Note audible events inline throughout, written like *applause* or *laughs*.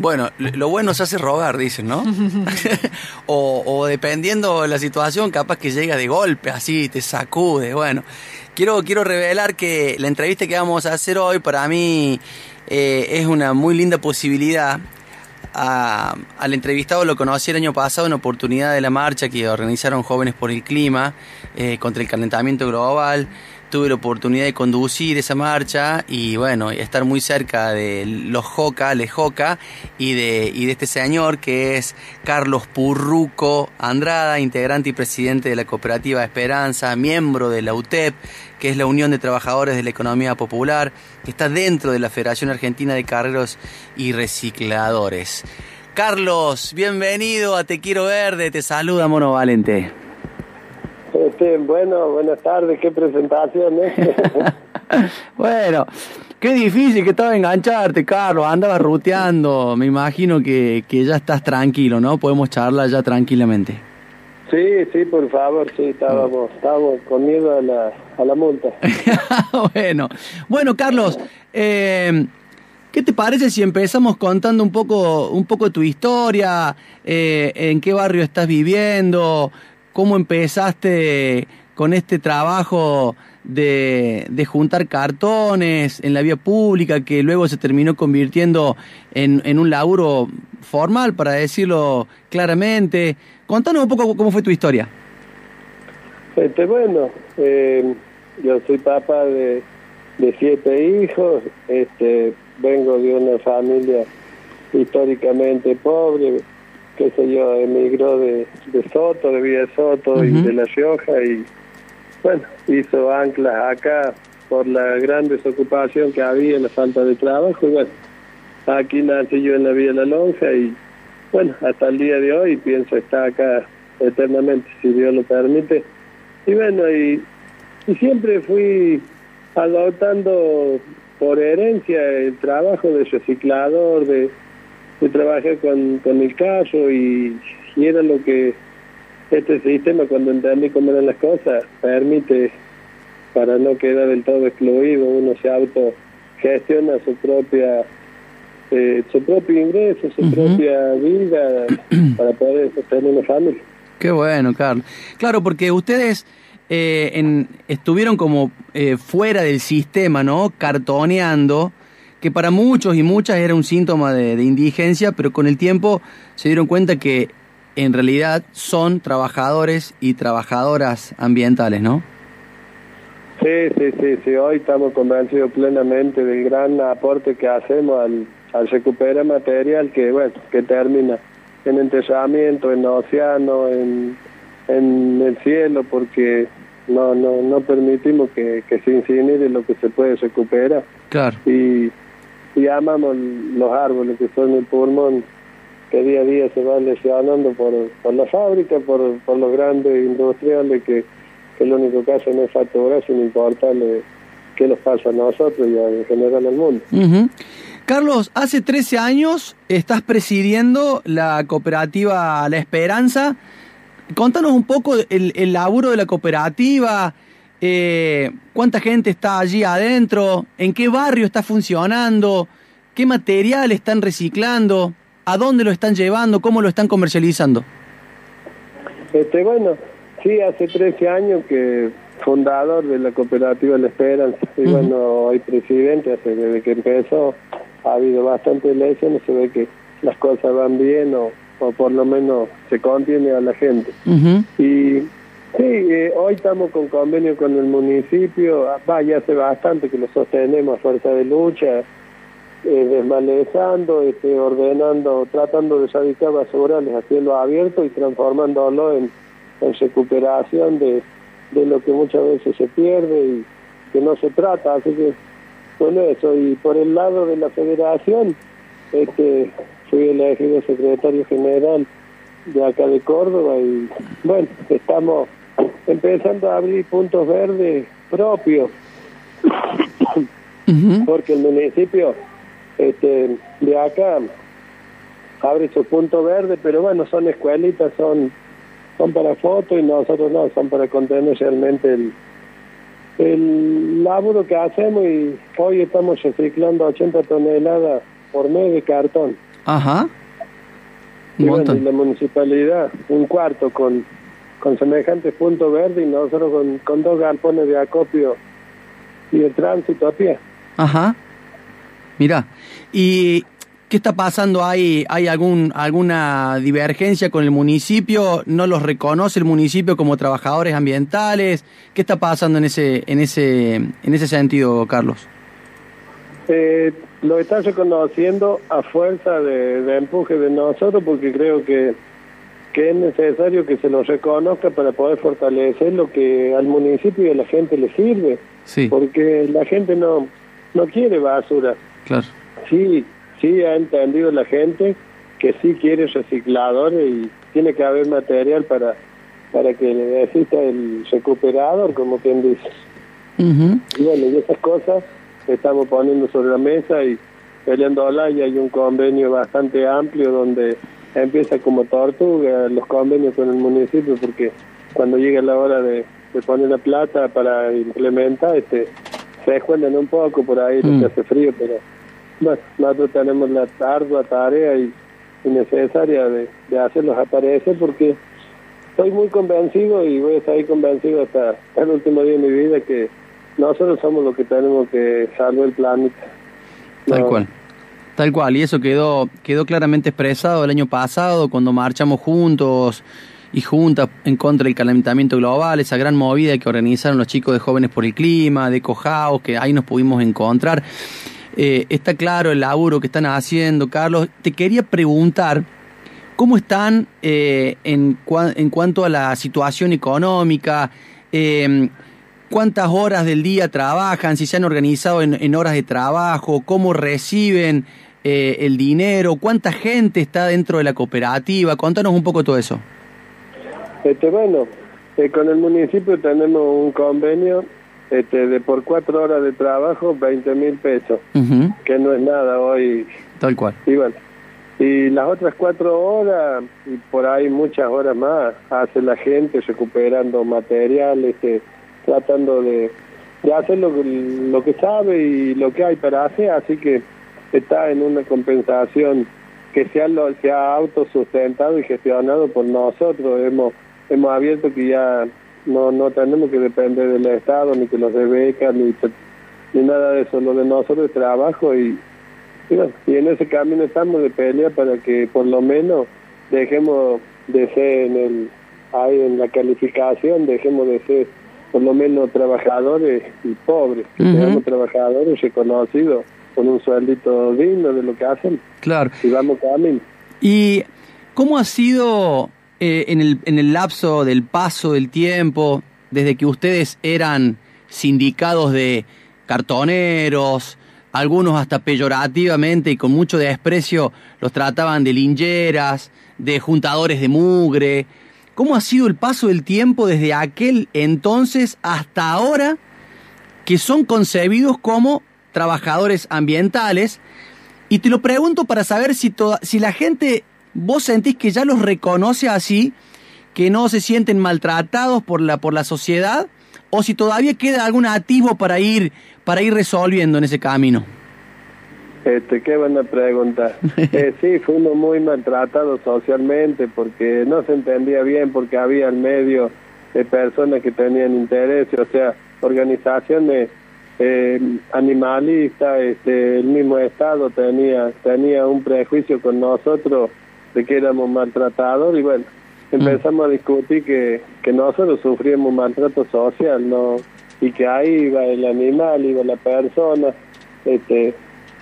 Bueno, lo bueno se hace robar, dicen, ¿no? *laughs* *laughs* o, o, dependiendo de la situación, capaz que llega de golpe, así, te sacude. Bueno, quiero, quiero revelar que la entrevista que vamos a hacer hoy para mí eh, es una muy linda posibilidad. al entrevistado lo conocí el año pasado en oportunidad de la marcha que organizaron Jóvenes por el Clima eh, contra el calentamiento global tuve la oportunidad de conducir esa marcha y bueno, estar muy cerca de los Joca, Les Joca y de, y de este señor que es Carlos Purruco Andrada, integrante y presidente de la cooperativa Esperanza, miembro de la UTEP, que es la Unión de Trabajadores de la Economía Popular, que está dentro de la Federación Argentina de Carreros y Recicladores. Carlos, bienvenido a Te Quiero Verde, te saluda Mono Valente. Este, bueno, buenas tardes, qué presentación, ¿eh? *laughs* bueno, qué difícil que estaba engancharte, Carlos, andaba ruteando, me imagino que, que ya estás tranquilo, ¿no? Podemos charlar ya tranquilamente. Sí, sí, por favor, sí, estábamos, estábamos con miedo a la, a la multa. *laughs* bueno, bueno, Carlos, eh, ¿Qué te parece si empezamos contando un poco, un poco tu historia, eh, en qué barrio estás viviendo, cómo empezaste con este trabajo de, juntar cartones en la vía pública que luego se terminó convirtiendo en, un laburo formal, para decirlo claramente. Contanos un poco cómo fue tu historia. Este, bueno, eh, yo soy papá de, de siete hijos, este, vengo de una familia históricamente pobre, qué sé yo, emigró de, de Soto, de Villa Soto y de La Rioja y bueno, hizo anclas acá por la gran desocupación que había, la falta de trabajo y bueno, aquí nací yo en la Vía La Lonja y bueno, hasta el día de hoy pienso estar acá eternamente, si Dios lo permite. Y bueno, y, y siempre fui adoptando por herencia el trabajo de reciclador, de yo trabajé con, con el caso y, era lo que este sistema, cuando entendí cómo eran las cosas, permite para no quedar del todo excluido, uno se autogestiona su propia eh, su propio ingreso, su propia vida *clears throat* para poder sostener una familia. Qué bueno, Carlos. Claro, porque ustedes eh, en, estuvieron como eh, fuera del sistema, ¿no? Cartoneando que para muchos y muchas era un síntoma de, indigencia, pero con el tiempo se dieron cuenta que en realidad son trabajadores y trabajadoras ambientales, ¿no? Sí, sí, sí, sí. Hoy estamos convencidos plenamente del gran aporte que hacemos al, al recuperar material que, bueno, que termina en enterramiento, en océano, en, en el cielo, porque no no no permitimos que, que se incinere lo que se puede recuperar. Claro. Y y amamos los árboles que son el pulmón que día a día se van lesionando por, por la fábrica, por, por los grandes industriales que, que lo único que hacen es facturar sin importarle qué nos pasa a nosotros y en general al mundo. Carlos, hace 13 años estás presidiendo la cooperativa La Esperanza. Contanos un poco el, el laburo de la cooperativa, eh, cuánta gente está allí adentro, en qué barrio está funcionando, qué material están reciclando, a dónde lo están llevando, cómo lo están comercializando. Este, bueno, sí, hace 13 años que fundador de la cooperativa La Esperanza. Y bueno, hoy presidente, hace, desde que empezó ha habido bastante elecciones, se ve que las cosas van bien o, o por lo menos se contiene a la gente. Y Sí, eh, hoy estamos con convenio con el municipio, ah, vaya hace bastante que lo sostenemos a fuerza de lucha, eh, desmalezando, este, ordenando, tratando de erradicar basurales a cielo abierto y transformándolo en, en recuperación de, de lo que muchas veces se pierde y que no se trata, así que bueno eso, y por el lado de la federación, este, fui elegido secretario general de acá de Córdoba y bueno, estamos empezando a abrir puntos verdes propios, porque el municipio este, de acá abre su punto verde, pero bueno, son escuelitas, son son para fotos y nosotros no, son para contener realmente el, el laburo que hacemos y hoy estamos reciclando 80 toneladas por mes de cartón. Ajá. y, bueno, y la municipalidad, un cuarto con, con semejante punto verde y nosotros con, con dos galpones de acopio y de tránsito a pie. Ajá. Mira, ¿y qué está pasando ahí? ¿Hay algún, alguna divergencia con el municipio? ¿No los reconoce el municipio como trabajadores ambientales? ¿Qué está pasando en ese, en ese, en ese sentido, Carlos? Eh, lo están reconociendo a fuerza de, empuje de nosotros porque creo que, que es necesario que se lo reconozca para poder fortalecer lo que al municipio y a la gente le sirve. Sí. Porque la gente no, no quiere basura. Claro. Sí, sí ha entendido la gente que sí quiere recicladores y tiene que haber material para para que exista el recuperador, como quien dice. Y bueno, y esas cosas estamos poniendo sobre la mesa y peleando y hay un convenio bastante amplio donde empieza como tortuga los convenios con el municipio porque cuando llega la hora de, poner la plata para implementar este se escuenden un poco por ahí mm. hace frío pero bueno, nosotros tenemos la ardua tarea y, necesaria de, de hacerlos aparecer porque estoy muy convencido y voy a estar ahí convencido hasta el último día de mi vida que nosotros somos los que tenemos que salvar el planeta. Tal cual. Tal cual, y eso quedó, quedó claramente expresado el año pasado cuando marchamos juntos y juntas en contra del calentamiento global, esa gran movida que organizaron los chicos de Jóvenes por el Clima, de Cojaos, que ahí nos pudimos encontrar. Eh, está claro el laburo que están haciendo, Carlos. Te quería preguntar, ¿cómo están eh, en, en cuanto a la situación económica? Eh, cuántas horas del día trabajan, si se han organizado en, horas de trabajo, cómo reciben eh, el dinero, cuánta gente está dentro de la cooperativa. Contanos un poco todo eso. Este, bueno, eh, con el municipio tenemos un convenio este, de por cuatro horas de trabajo, 20 mil pesos, que no es nada hoy. Tal cual. Y bueno, y las otras cuatro horas, y por ahí muchas horas más, hace la gente recuperando materiales, este, tratando de, hacer lo, lo que sabe y lo que hay para hacer, así que está en una compensación que sea, lo, sea autosustentado y gestionado por nosotros. Hemos, hemos abierto que ya no, no tenemos que depender del Estado, ni que los de becas, ni, ni nada de eso. Lo de nosotros es trabajo y, y, en ese camino estamos de pelea para que por lo menos dejemos de ser en el ahí en la calificación, dejemos de ser por lo menos trabajadores y pobres, que seamos trabajadores reconocidos con un sueldito digno de lo que hacen. Claro. Y vamos camino. ¿Y cómo ha sido eh, en, el, en el lapso del paso del tiempo, desde que ustedes eran sindicados de cartoneros, algunos hasta peyorativamente y con mucho desprecio los trataban de lingeras, de juntadores de mugre, ¿Cómo ha sido el paso del tiempo desde aquel entonces hasta ahora que son concebidos como trabajadores ambientales? Y te lo pregunto para saber si, si la gente, vos sentís que ya los reconoce así, que no se sienten maltratados por la, por la sociedad, o si todavía queda algún atisbo para ir, para ir resolviendo en ese camino. Este, qué buena pregunta. *laughs* Eh, sí, fuimos muy maltratados socialmente porque no se entendía bien, porque había en medio de personas que tenían interés, o sea, organizaciones eh, animalistas, este, el mismo Estado tenía, tenía un prejuicio con nosotros de que éramos maltratados y bueno, mm. empezamos a discutir que, que nosotros sufríamos maltrato social, ¿no? Y que ahí iba el animal, iba la persona, este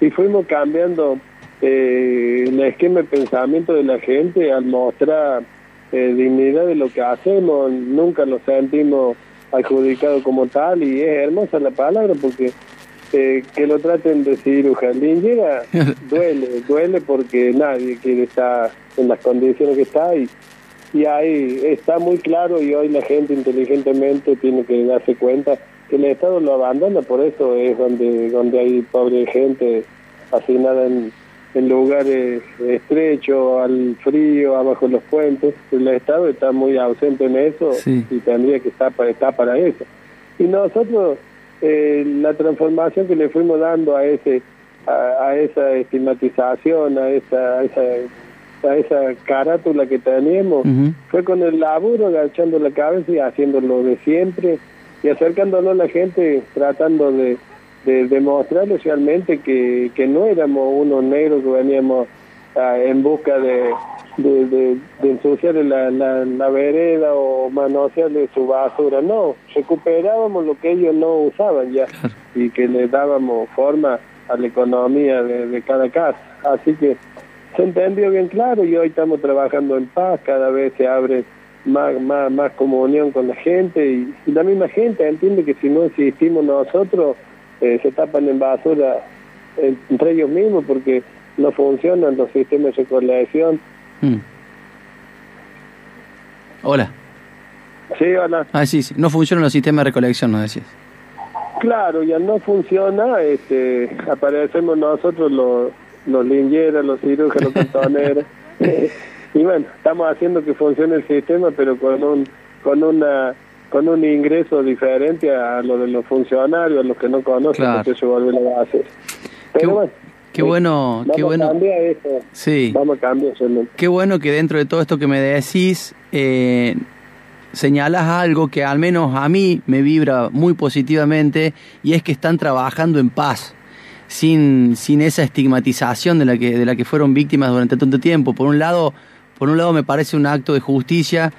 y fuimos cambiando eh, el esquema de pensamiento de la gente al mostrar eh, dignidad de lo que hacemos, nunca nos sentimos adjudicados como tal y es hermosa la palabra porque eh, que lo traten de cirujano. *laughs* Duele, duele porque nadie quiere estar en las condiciones que está y, y ahí está muy claro y hoy la gente inteligentemente tiene que darse cuenta el Estado lo abandona, por eso es donde donde hay pobre gente asignada en, en lugares estrechos, al frío, abajo de los puentes. El Estado está muy ausente en eso y tendría que estar para, estar para eso. Y nosotros, eh, la transformación que le fuimos dando a ese a, esa estigmatización, a esa, a esa, a esa carátula que teníamos, fue con el laburo, agachando la cabeza y haciendo lo de siempre y acercándonos a la gente, tratando de, de demostrarles realmente que, que no éramos unos negros que veníamos ah, en busca de, de, de, de ensuciarle la, la, la, vereda o manosearle su basura, no, recuperábamos lo que ellos no usaban ya y que le dábamos forma a la economía de, cada casa. Así que se entendió bien claro y hoy estamos trabajando en paz, cada vez se abre más, más, más comunión con la gente y, la misma gente entiende que si no existimos nosotros eh, se tapan en basura entre ellos mismos porque no funcionan los sistemas de recolección. Mm. Hola. Sí, hola. Ah, sí, sí, no funcionan los sistemas de recolección, no decías. Claro, ya no funciona, este, aparecemos nosotros los, los los cirujanos, los cantoneros, *laughs* *laughs* y bueno, estamos haciendo que funcione el sistema, pero con un, con una con un ingreso diferente a lo de los funcionarios, a los que no conocen, porque se vuelve la base. Pero qué, bueno, qué bueno, qué bueno. Sí. Vamos a cambiar Qué bueno que dentro de todo esto que me decís, eh, señalas algo que al menos a mí me vibra muy positivamente y es que están trabajando en paz, sin, sin esa estigmatización de la, que, de la que fueron víctimas durante tanto tiempo. Por un lado, por un lado me parece un acto de justicia,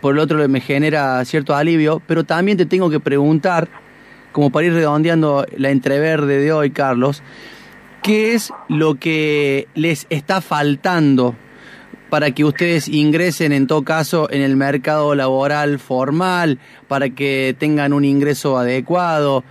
por el otro me genera cierto alivio, pero también te tengo que preguntar, como para ir redondeando la entreverde de hoy, Carlos, ¿qué es lo que les está faltando para que ustedes ingresen en todo caso en el mercado laboral formal, para que tengan un ingreso adecuado.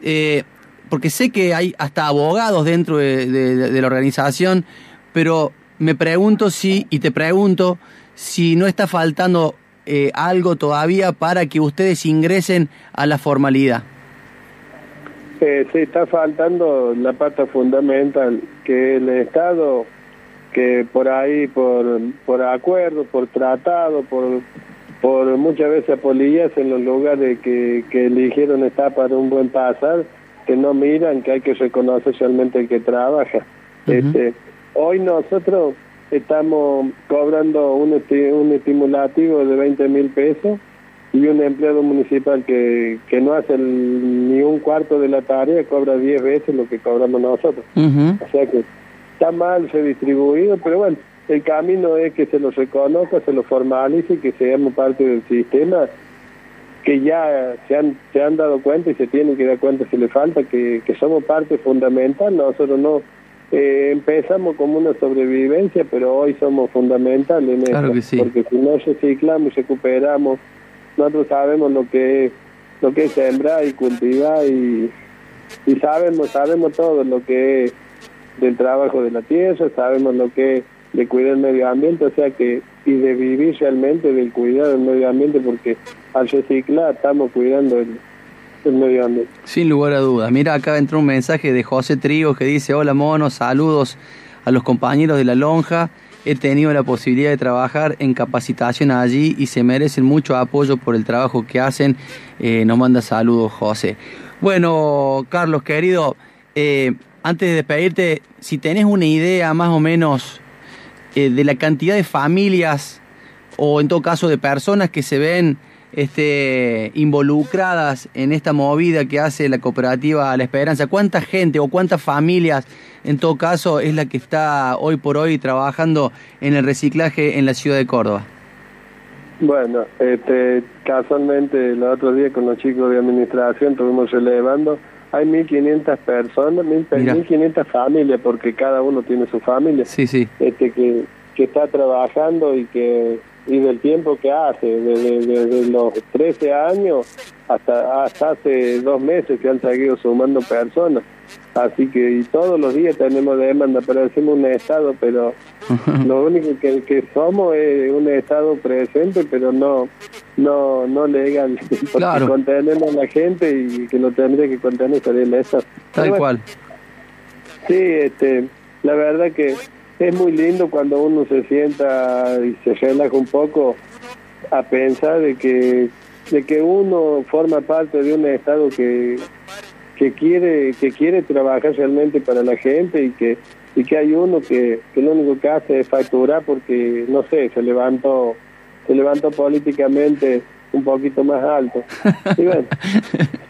Eh, porque sé que hay hasta abogados dentro de, la organización, pero me pregunto si, y te pregunto, si no está faltando eh, algo todavía para que ustedes ingresen a la formalidad. Eh, sí, está faltando la parte fundamental, que el Estado que por ahí, por, por acuerdo, por tratado, por, por muchas veces polillas en los lugares que, que eligieron estar para un buen pasar, que no miran, que hay que reconocer realmente el que trabaja. este, hoy nosotros estamos cobrando un, un estimulativo de 20 mil pesos y un empleado municipal que, que no hace ni un cuarto de la tarea cobra 10 veces lo que cobramos nosotros. O sea que está mal se distribuido, pero bueno, el camino es que se lo reconozca, se lo formalice y que seamos parte del sistema que ya se han, se han dado cuenta y se tienen que dar cuenta si le falta, que, que somos parte fundamental, nosotros no eh, empezamos como una sobrevivencia, pero hoy somos fundamentales en eso, porque si no reciclamos y recuperamos, nosotros sabemos lo que es, lo que es sembrar y cultivar y, y sabemos, sabemos todo lo que es del trabajo de la tierra, sabemos lo que es de cuidar el medio ambiente, o sea que, y de vivir realmente del cuidado del medio ambiente, porque al reciclar estamos cuidando el, medio ambiente. Sin lugar a dudas. Mira, acá entró un mensaje de José Trigo que dice, hola mono, saludos a los compañeros de la lonja. He tenido la posibilidad de trabajar en capacitación allí y se merecen mucho apoyo por el trabajo que hacen. Eh, nos manda saludos, José. Bueno, Carlos, querido, eh, antes de despedirte, si tenés una idea más o menos eh, de la cantidad de familias o en todo caso de personas que se ven este, involucradas en esta movida que hace la cooperativa La Esperanza, ¿cuánta gente o cuántas familias en todo caso es la que está hoy por hoy trabajando en el reciclaje en la ciudad de Córdoba? Bueno, este, casualmente el otro día con los chicos de administración estuvimos relevando hay 1.500 personas, 1.500 familias, porque cada uno tiene su familia, sí, sí. Este, que, que está trabajando y que y del tiempo que hace, desde, los 13 años hasta, hasta hace dos meses que han seguido sumando personas. Así que y todos los días tenemos demanda, pero decimos un Estado, pero *laughs* lo único que, que somos es un Estado presente, pero no no no legal, *laughs* porque contenemos a la gente y que lo tendría que contener sería el Estado. Tal cual. Sí, este, la verdad que es muy lindo cuando uno se sienta y se relaja un poco a pensar de que de que uno forma parte de un estado que que quiere que quiere trabajar realmente para la gente y que y que hay uno que, que lo único que hace es facturar porque no sé se levantó se levantó políticamente un poquito más alto. *laughs* Y bueno,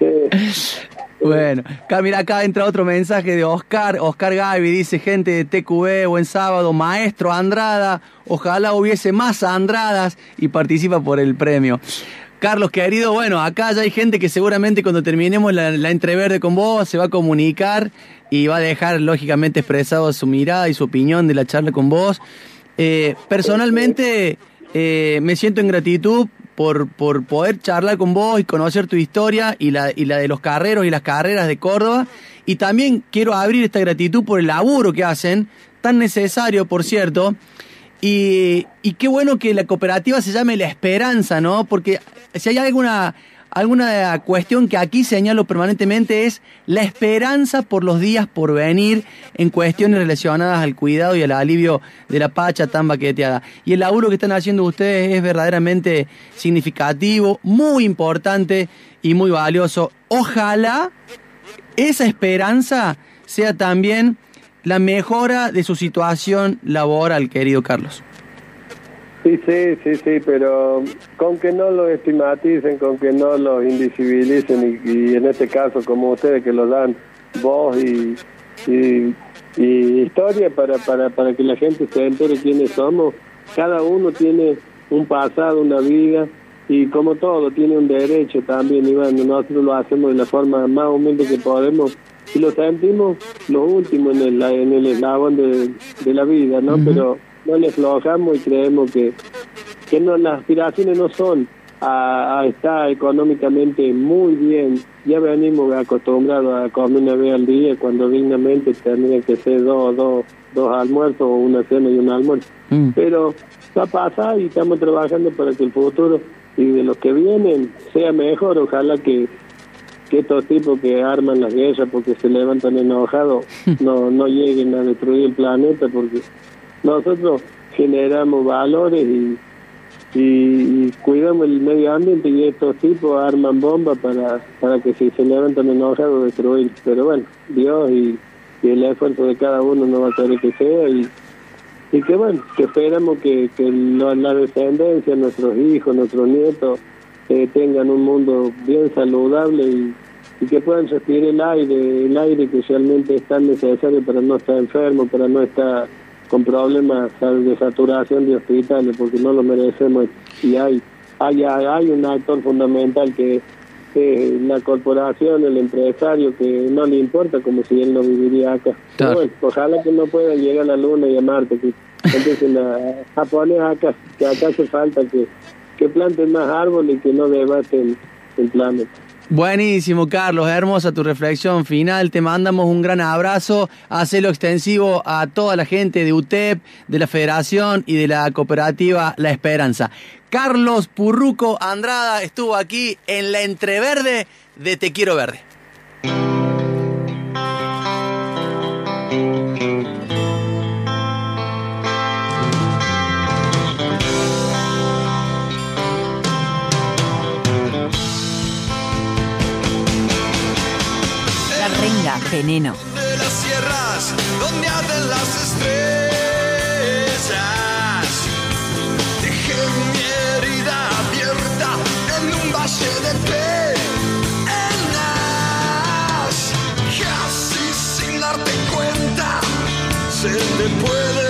*laughs* Bueno, acá, mira, acá entra otro mensaje de Oscar. Oscar Gaby dice, gente de TQB, buen sábado, maestro Andrada, ojalá hubiese más Andradas y participa por el premio. Carlos, querido, bueno, acá ya hay gente que seguramente cuando terminemos la, entreverde con vos se va a comunicar y va a dejar lógicamente expresado su mirada y su opinión de la charla con vos. Eh, personalmente eh, me siento en gratitud por, por poder charlar con vos y conocer tu historia y la, y la de los carreros y las carreras de Córdoba. Y también quiero abrir esta gratitud por el laburo que hacen, tan necesario, por cierto. Y, y qué bueno que la cooperativa se llame La Esperanza, ¿no? Porque si hay alguna alguna cuestión que aquí señalo permanentemente es la esperanza por los días por venir en cuestiones relacionadas al cuidado y al alivio de la pacha tan baqueteada. Y el laburo que están haciendo ustedes es verdaderamente significativo, muy importante y muy valioso. Ojalá esa esperanza sea también la mejora de su situación laboral, querido Carlos. Sí, sí, sí, sí, pero con que no lo estigmaticen, con que no lo invisibilicen y, en este caso como ustedes que lo dan voz y, y, historia para, para, para que la gente se entere quiénes somos, cada uno tiene un pasado, una vida y como todo tiene un derecho también y bueno, nosotros lo hacemos de la forma más humilde que podemos y lo sentimos lo último en el, en el eslabón de, de la vida, ¿no? Pero no le aflojamos y creemos que, que no, las aspiraciones no son a, estar económicamente muy bien. Ya venimos acostumbrados a comer una vez al día cuando dignamente tendría que ser dos, dos, dos almuerzos o una cena y un almuerzo. Mm. Pero va a pasar y estamos trabajando para que el futuro y de los que vienen sea mejor. Ojalá que, que estos tipos que arman las guerras porque se levantan enojados *laughs* no, no lleguen a destruir el planeta porque nosotros generamos valores y, cuidamos el medio ambiente y estos tipos arman bombas para, para que si se levantan enojados destruir. Pero bueno, Dios y, el esfuerzo de cada uno no va a querer que sea y, y que bueno, que esperamos que, que la descendencia, nuestros hijos, nuestros nietos, eh, tengan un mundo bien saludable y, y que puedan respirar el aire, el aire que realmente es tan necesario para no estar enfermo, para no estar con problemas de saturación de hospitales porque no lo merecemos y hay hay hay un actor fundamental que es la corporación, el empresario que no le importa como si él no viviría acá. ojalá que no puedan llegar a la Luna y a Marte, que empiecen a, poner acá, que acá hace falta que, que planten más árboles y que no debaten el planeta. Buenísimo, Carlos. Hermosa tu reflexión final. Te mandamos un gran abrazo. Hacelo extensivo a toda la gente de UTEP, de la Federación y de la cooperativa La Esperanza. Carlos Purruco Andrada estuvo aquí en la entreverde de Te Quiero Verde. Veneno. De las sierras donde arden las estrellas. Dejé mi herida abierta en un valle de penas. Y así sin darte cuenta se te puede